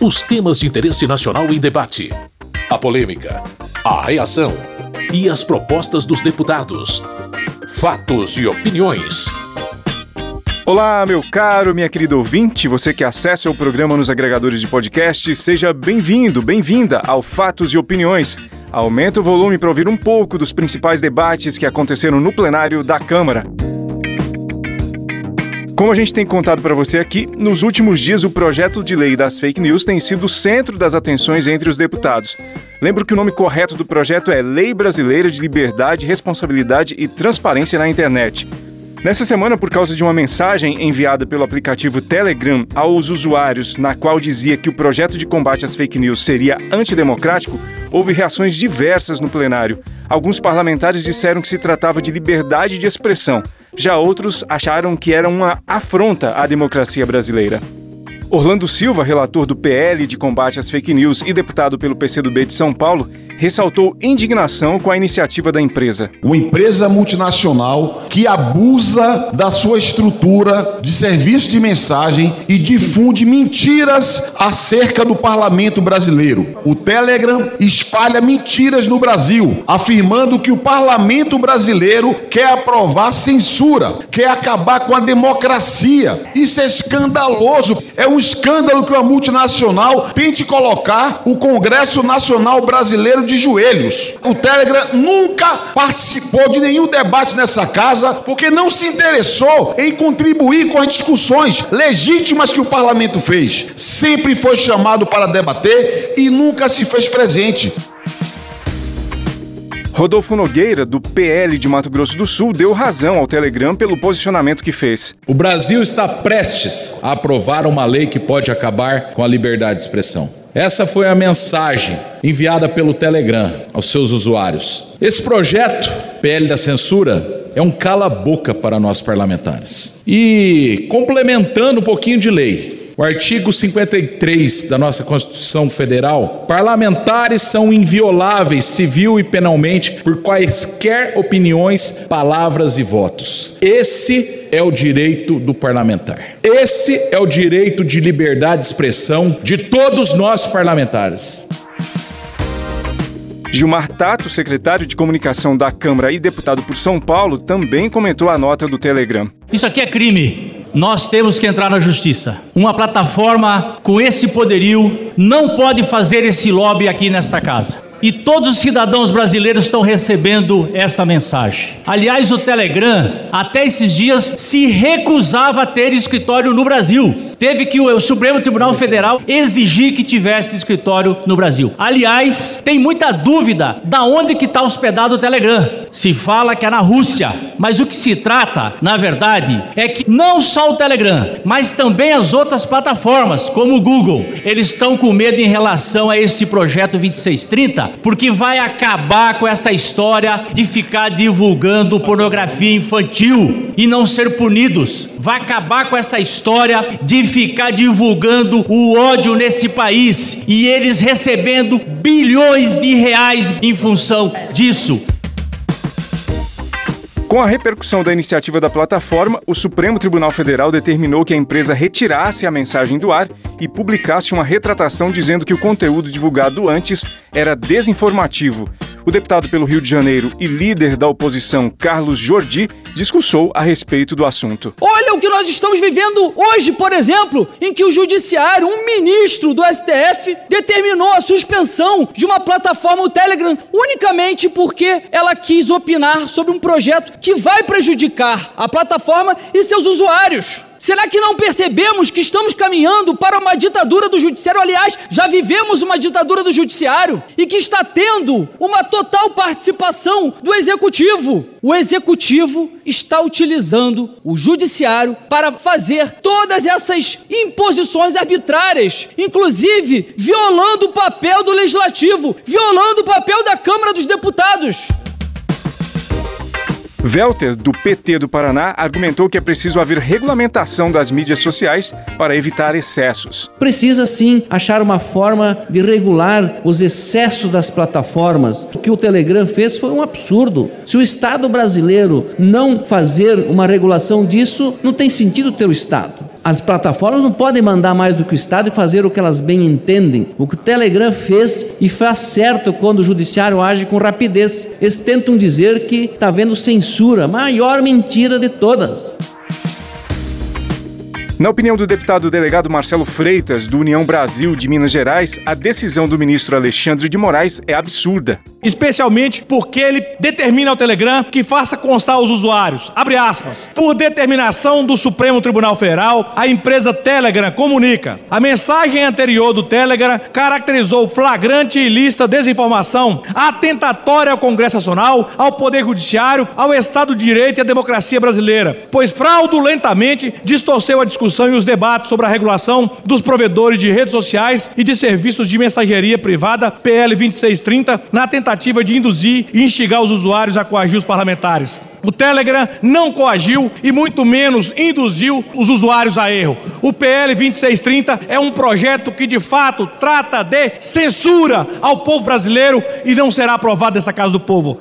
Os temas de interesse nacional em debate. A polêmica. A reação. E as propostas dos deputados. Fatos e opiniões. Olá, meu caro, minha querida ouvinte, você que acessa o programa nos agregadores de podcast, seja bem-vindo, bem-vinda ao Fatos e Opiniões. Aumenta o volume para ouvir um pouco dos principais debates que aconteceram no plenário da Câmara. Como a gente tem contado para você aqui, nos últimos dias o projeto de lei das fake news tem sido o centro das atenções entre os deputados. Lembro que o nome correto do projeto é Lei Brasileira de Liberdade, Responsabilidade e Transparência na Internet. Nessa semana, por causa de uma mensagem enviada pelo aplicativo Telegram aos usuários, na qual dizia que o projeto de combate às fake news seria antidemocrático, houve reações diversas no plenário. Alguns parlamentares disseram que se tratava de liberdade de expressão, já outros acharam que era uma afronta à democracia brasileira. Orlando Silva, relator do PL de combate às fake news e deputado pelo PCdoB de São Paulo, ressaltou indignação com a iniciativa da empresa. Uma empresa multinacional que abusa da sua estrutura de serviço de mensagem e difunde mentiras acerca do parlamento brasileiro. O Telegram espalha mentiras no Brasil, afirmando que o parlamento brasileiro quer aprovar censura, quer acabar com a democracia. Isso é escandaloso. É um escândalo que uma multinacional tente colocar o Congresso Nacional Brasileiro de joelhos. O Telegram nunca participou de nenhum debate nessa casa porque não se interessou em contribuir com as discussões legítimas que o parlamento fez. Sempre foi chamado para debater e nunca se fez presente. Rodolfo Nogueira, do PL de Mato Grosso do Sul, deu razão ao Telegram pelo posicionamento que fez. O Brasil está prestes a aprovar uma lei que pode acabar com a liberdade de expressão. Essa foi a mensagem enviada pelo Telegram aos seus usuários. Esse projeto, PL da Censura, é um cala-boca para nós parlamentares. E complementando um pouquinho de lei, o artigo 53 da nossa Constituição Federal, parlamentares são invioláveis civil e penalmente por quaisquer opiniões, palavras e votos. Esse é o direito do parlamentar. Esse é o direito de liberdade de expressão de todos nós parlamentares. Gilmar Tato, secretário de comunicação da Câmara e deputado por São Paulo, também comentou a nota do Telegram. Isso aqui é crime nós temos que entrar na justiça. Uma plataforma com esse poderio não pode fazer esse lobby aqui nesta casa. E todos os cidadãos brasileiros estão recebendo essa mensagem. Aliás, o Telegram, até esses dias, se recusava a ter escritório no Brasil teve que o Supremo Tribunal Federal exigir que tivesse escritório no Brasil. Aliás, tem muita dúvida da onde que está hospedado o Telegram. Se fala que é na Rússia, mas o que se trata, na verdade, é que não só o Telegram, mas também as outras plataformas, como o Google, eles estão com medo em relação a esse projeto 2630, porque vai acabar com essa história de ficar divulgando pornografia infantil e não ser punidos. Vai acabar com essa história de ficar divulgando o ódio nesse país e eles recebendo bilhões de reais em função disso. Com a repercussão da iniciativa da plataforma, o Supremo Tribunal Federal determinou que a empresa retirasse a mensagem do ar e publicasse uma retratação dizendo que o conteúdo divulgado antes era desinformativo. O deputado pelo Rio de Janeiro e líder da oposição, Carlos Jordi, discursou a respeito do assunto. Olha o que nós estamos vivendo hoje, por exemplo, em que o judiciário, um ministro do STF, determinou a suspensão de uma plataforma, o Telegram, unicamente porque ela quis opinar sobre um projeto que vai prejudicar a plataforma e seus usuários. Será que não percebemos que estamos caminhando para uma ditadura do judiciário? Aliás, já vivemos uma ditadura do judiciário e que está tendo uma total participação do executivo. O executivo está utilizando o judiciário para fazer todas essas imposições arbitrárias, inclusive violando o papel do legislativo, violando o papel da Câmara dos Deputados. Welter, do PT do Paraná, argumentou que é preciso haver regulamentação das mídias sociais para evitar excessos. Precisa sim achar uma forma de regular os excessos das plataformas. O que o Telegram fez foi um absurdo. Se o Estado brasileiro não fazer uma regulação disso, não tem sentido ter o Estado. As plataformas não podem mandar mais do que o Estado e fazer o que elas bem entendem. O que o Telegram fez e faz certo quando o judiciário age com rapidez. Eles tentam dizer que está havendo censura, maior mentira de todas. Na opinião do deputado delegado Marcelo Freitas, do União Brasil de Minas Gerais, a decisão do ministro Alexandre de Moraes é absurda especialmente porque ele determina ao Telegram que faça constar aos usuários, abre aspas, por determinação do Supremo Tribunal Federal, a empresa Telegram comunica. A mensagem anterior do Telegram caracterizou flagrante e ilícita desinformação, atentatória ao Congresso Nacional, ao Poder Judiciário, ao Estado de Direito e à democracia brasileira, pois fraudulentamente distorceu a discussão e os debates sobre a regulação dos provedores de redes sociais e de serviços de mensageria privada, PL 2630, na tentativa tentativa de induzir e instigar os usuários a coagir os parlamentares. O Telegram não coagiu e muito menos induziu os usuários a erro. O PL 2630 é um projeto que de fato trata de censura ao povo brasileiro e não será aprovado nessa Casa do Povo.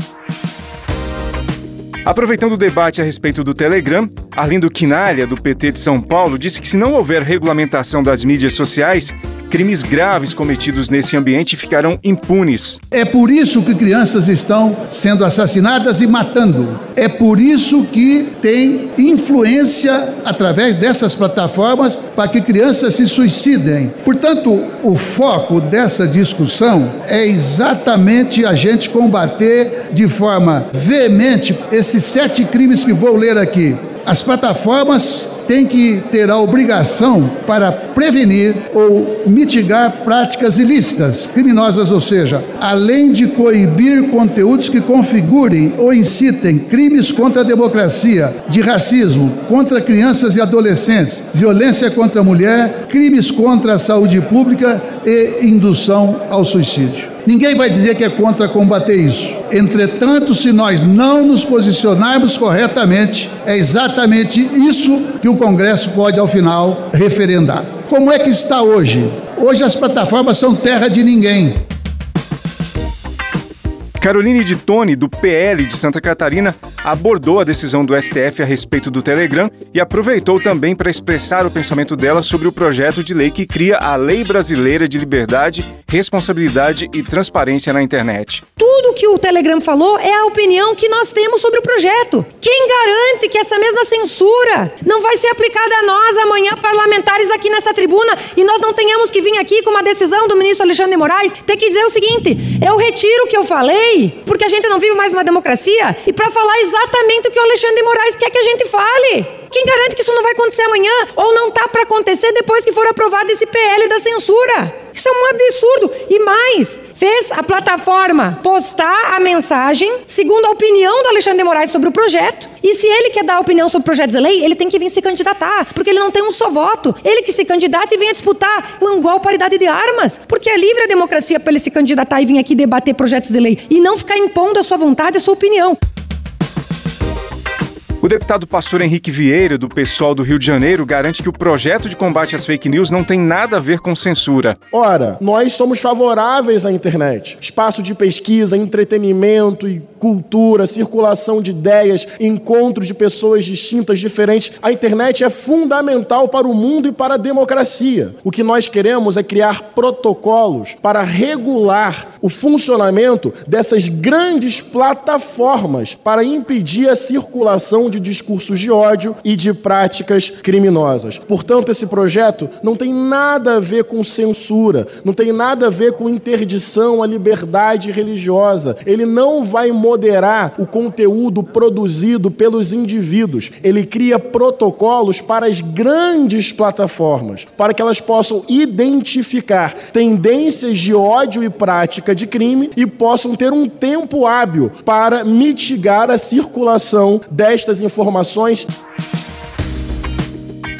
Aproveitando o debate a respeito do Telegram, Arlindo Quinalha, do PT de São Paulo, disse que se não houver regulamentação das mídias sociais, crimes graves cometidos nesse ambiente ficarão impunes. É por isso que crianças estão sendo assassinadas e matando. É por isso que tem influência através dessas plataformas para que crianças se suicidem. Portanto, o foco dessa discussão é exatamente a gente combater de forma veemente esses sete crimes que vou ler aqui. As plataformas tem que ter a obrigação para prevenir ou mitigar práticas ilícitas, criminosas, ou seja, além de coibir conteúdos que configurem ou incitem crimes contra a democracia, de racismo, contra crianças e adolescentes, violência contra a mulher, crimes contra a saúde pública e indução ao suicídio. Ninguém vai dizer que é contra combater isso. Entretanto, se nós não nos posicionarmos corretamente, é exatamente isso que o Congresso pode, ao final, referendar. Como é que está hoje? Hoje as plataformas são terra de ninguém. Caroline de Tone, do PL de Santa Catarina, abordou a decisão do STF a respeito do Telegram e aproveitou também para expressar o pensamento dela sobre o projeto de lei que cria a Lei Brasileira de Liberdade, Responsabilidade e Transparência na Internet. Tudo que o Telegram falou é a opinião que nós temos sobre o projeto. Quem garante que essa mesma censura não vai ser aplicada a nós amanhã, parlamentares aqui nessa tribuna, e nós não tenhamos que vir aqui com uma decisão do ministro Alexandre Moraes ter que dizer o seguinte: eu retiro o que eu falei, porque a gente não vive mais uma democracia, e para falar exatamente o que o Alexandre de Moraes quer que a gente fale. Quem garante que isso não vai acontecer amanhã ou não tá para acontecer depois que for aprovado esse PL da censura? Isso é um absurdo. E mais, fez a plataforma postar a mensagem segundo a opinião do Alexandre de Moraes sobre o projeto. E se ele quer dar opinião sobre projetos de lei, ele tem que vir se candidatar, porque ele não tem um só voto. Ele que se candidata e venha disputar com igual paridade de armas, porque é livre a democracia para ele se candidatar e vir aqui debater projetos de lei e não ficar impondo a sua vontade, a sua opinião. O deputado pastor Henrique Vieira, do PSOL do Rio de Janeiro, garante que o projeto de combate às fake news não tem nada a ver com censura. Ora, nós somos favoráveis à internet. Espaço de pesquisa, entretenimento e cultura, circulação de ideias, encontro de pessoas distintas, diferentes. A internet é fundamental para o mundo e para a democracia. O que nós queremos é criar protocolos para regular o funcionamento dessas grandes plataformas para impedir a circulação de discursos de ódio e de práticas criminosas. Portanto, esse projeto não tem nada a ver com censura, não tem nada a ver com interdição à liberdade religiosa. Ele não vai moderar o conteúdo produzido pelos indivíduos. Ele cria protocolos para as grandes plataformas, para que elas possam identificar tendências de ódio e prática de crime e possam ter um tempo hábil para mitigar a circulação destas informações.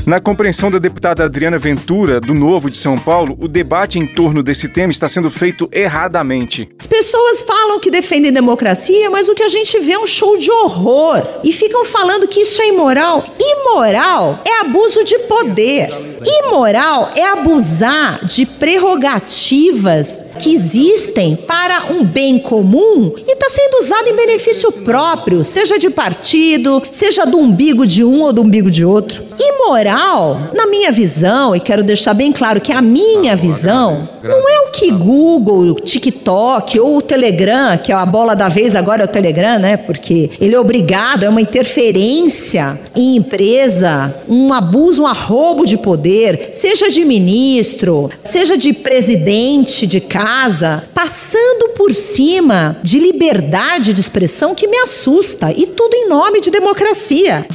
Na compreensão da deputada Adriana Ventura, do Novo de São Paulo, o debate em torno desse tema está sendo feito erradamente. As pessoas falam que defendem democracia, mas o que a gente vê é um show de horror. E ficam falando que isso é imoral. Imoral é abuso de poder. Imoral é abusar de prerrogativas que existem para um bem comum e está sendo usado em benefício próprio, seja de partido, seja do umbigo de um ou do umbigo de outro. Imoral, na minha visão, e quero deixar bem claro que a minha visão não é que Google, TikTok ou o Telegram, que é a bola da vez agora é o Telegram, né? Porque ele é obrigado, é uma interferência em empresa, um abuso, um arrobo de poder, seja de ministro, seja de presidente de casa, passando por cima de liberdade de expressão que me assusta e tudo em nome de democracia.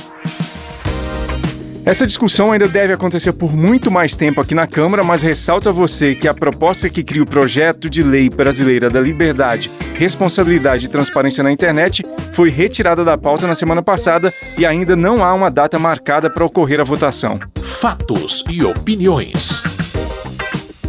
Essa discussão ainda deve acontecer por muito mais tempo aqui na Câmara, mas ressalto a você que a proposta que cria o projeto de lei brasileira da liberdade, responsabilidade e transparência na internet foi retirada da pauta na semana passada e ainda não há uma data marcada para ocorrer a votação. Fatos e opiniões.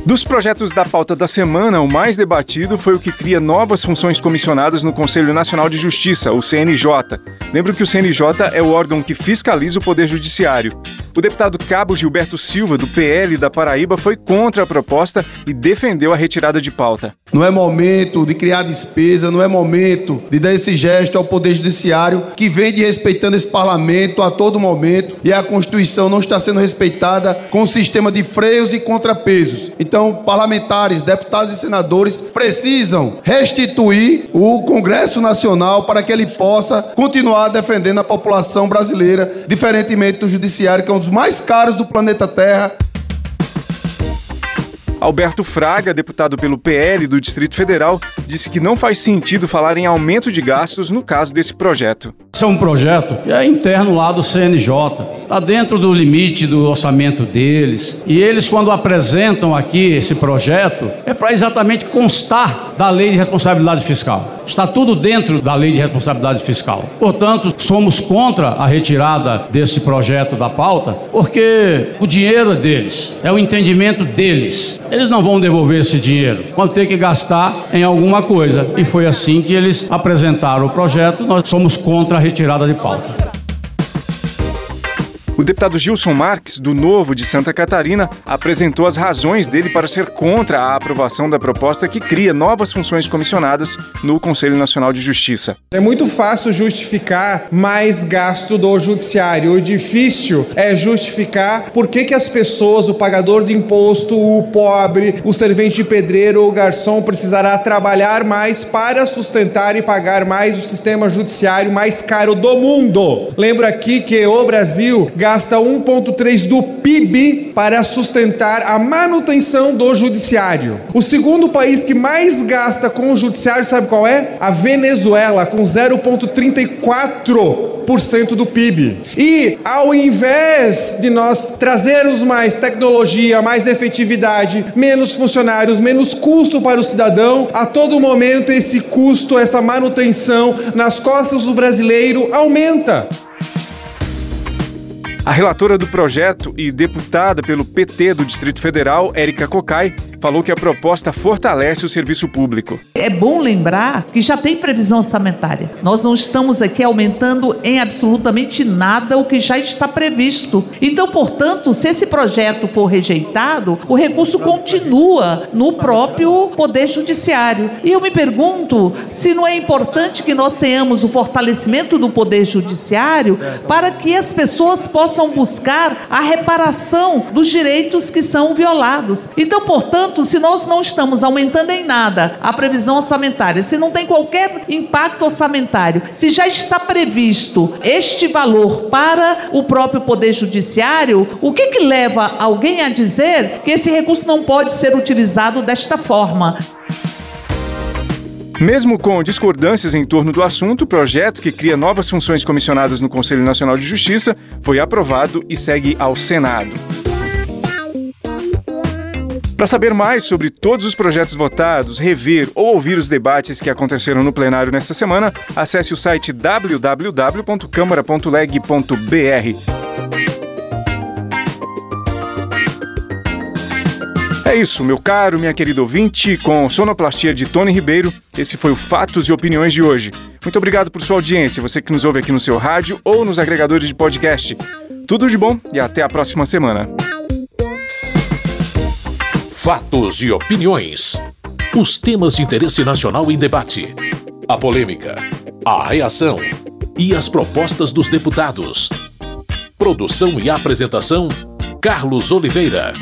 Dos projetos da pauta da semana, o mais debatido foi o que cria novas funções comissionadas no Conselho Nacional de Justiça, o CNJ. Lembro que o CNJ é o órgão que fiscaliza o Poder Judiciário. O deputado Cabo Gilberto Silva, do PL da Paraíba, foi contra a proposta e defendeu a retirada de pauta. Não é momento de criar despesa, não é momento de dar esse gesto ao Poder Judiciário, que vem de respeitando esse parlamento a todo momento e a Constituição não está sendo respeitada com o sistema de freios e contrapesos. Então, parlamentares, deputados e senadores precisam restituir o Congresso Nacional para que ele possa continuar defendendo a população brasileira, diferentemente do Judiciário, que é um dos mais caros do planeta Terra. Alberto Fraga, deputado pelo PL do Distrito Federal, disse que não faz sentido falar em aumento de gastos no caso desse projeto. Esse é um projeto que é interno lá do CNJ, está dentro do limite do orçamento deles. E eles, quando apresentam aqui esse projeto, é para exatamente constar da lei de responsabilidade fiscal. Está tudo dentro da lei de responsabilidade fiscal. Portanto, somos contra a retirada desse projeto da pauta, porque o dinheiro é deles, é o entendimento deles. Eles não vão devolver esse dinheiro, vão ter que gastar em alguma coisa. E foi assim que eles apresentaram o projeto. Nós somos contra a retirada de pauta. O deputado Gilson Marques, do Novo de Santa Catarina, apresentou as razões dele para ser contra a aprovação da proposta que cria novas funções comissionadas no Conselho Nacional de Justiça. É muito fácil justificar mais gasto do judiciário. O difícil é justificar por que, que as pessoas, o pagador de imposto, o pobre, o servente de pedreiro ou garçom precisará trabalhar mais para sustentar e pagar mais o sistema judiciário mais caro do mundo. Lembro aqui que o Brasil gasta 1,3% do PIB para sustentar a manutenção do judiciário. O segundo país que mais gasta com o judiciário, sabe qual é? A Venezuela, com 0,34% do PIB. E ao invés de nós trazermos mais tecnologia, mais efetividade, menos funcionários, menos custo para o cidadão, a todo momento esse custo, essa manutenção nas costas do brasileiro aumenta. A relatora do projeto e deputada pelo PT do Distrito Federal, Érica Cocai, falou que a proposta fortalece o serviço público. É bom lembrar que já tem previsão orçamentária. Nós não estamos aqui aumentando em absolutamente nada o que já está previsto. Então, portanto, se esse projeto for rejeitado, o recurso continua no próprio Poder Judiciário. E eu me pergunto se não é importante que nós tenhamos o fortalecimento do Poder Judiciário para que as pessoas possam possam buscar a reparação dos direitos que são violados. Então, portanto, se nós não estamos aumentando em nada a previsão orçamentária, se não tem qualquer impacto orçamentário, se já está previsto este valor para o próprio Poder Judiciário, o que, que leva alguém a dizer que esse recurso não pode ser utilizado desta forma? Mesmo com discordâncias em torno do assunto, o projeto, que cria novas funções comissionadas no Conselho Nacional de Justiça, foi aprovado e segue ao Senado. Para saber mais sobre todos os projetos votados, rever ou ouvir os debates que aconteceram no plenário nesta semana, acesse o site www.câmara.leg.br. É isso, meu caro, minha querida ouvinte, com sonoplastia de Tony Ribeiro, esse foi o Fatos e Opiniões de hoje. Muito obrigado por sua audiência, você que nos ouve aqui no seu rádio ou nos agregadores de podcast. Tudo de bom e até a próxima semana. Fatos e opiniões. Os temas de interesse nacional em debate. A polêmica, a reação e as propostas dos deputados. Produção e apresentação: Carlos Oliveira.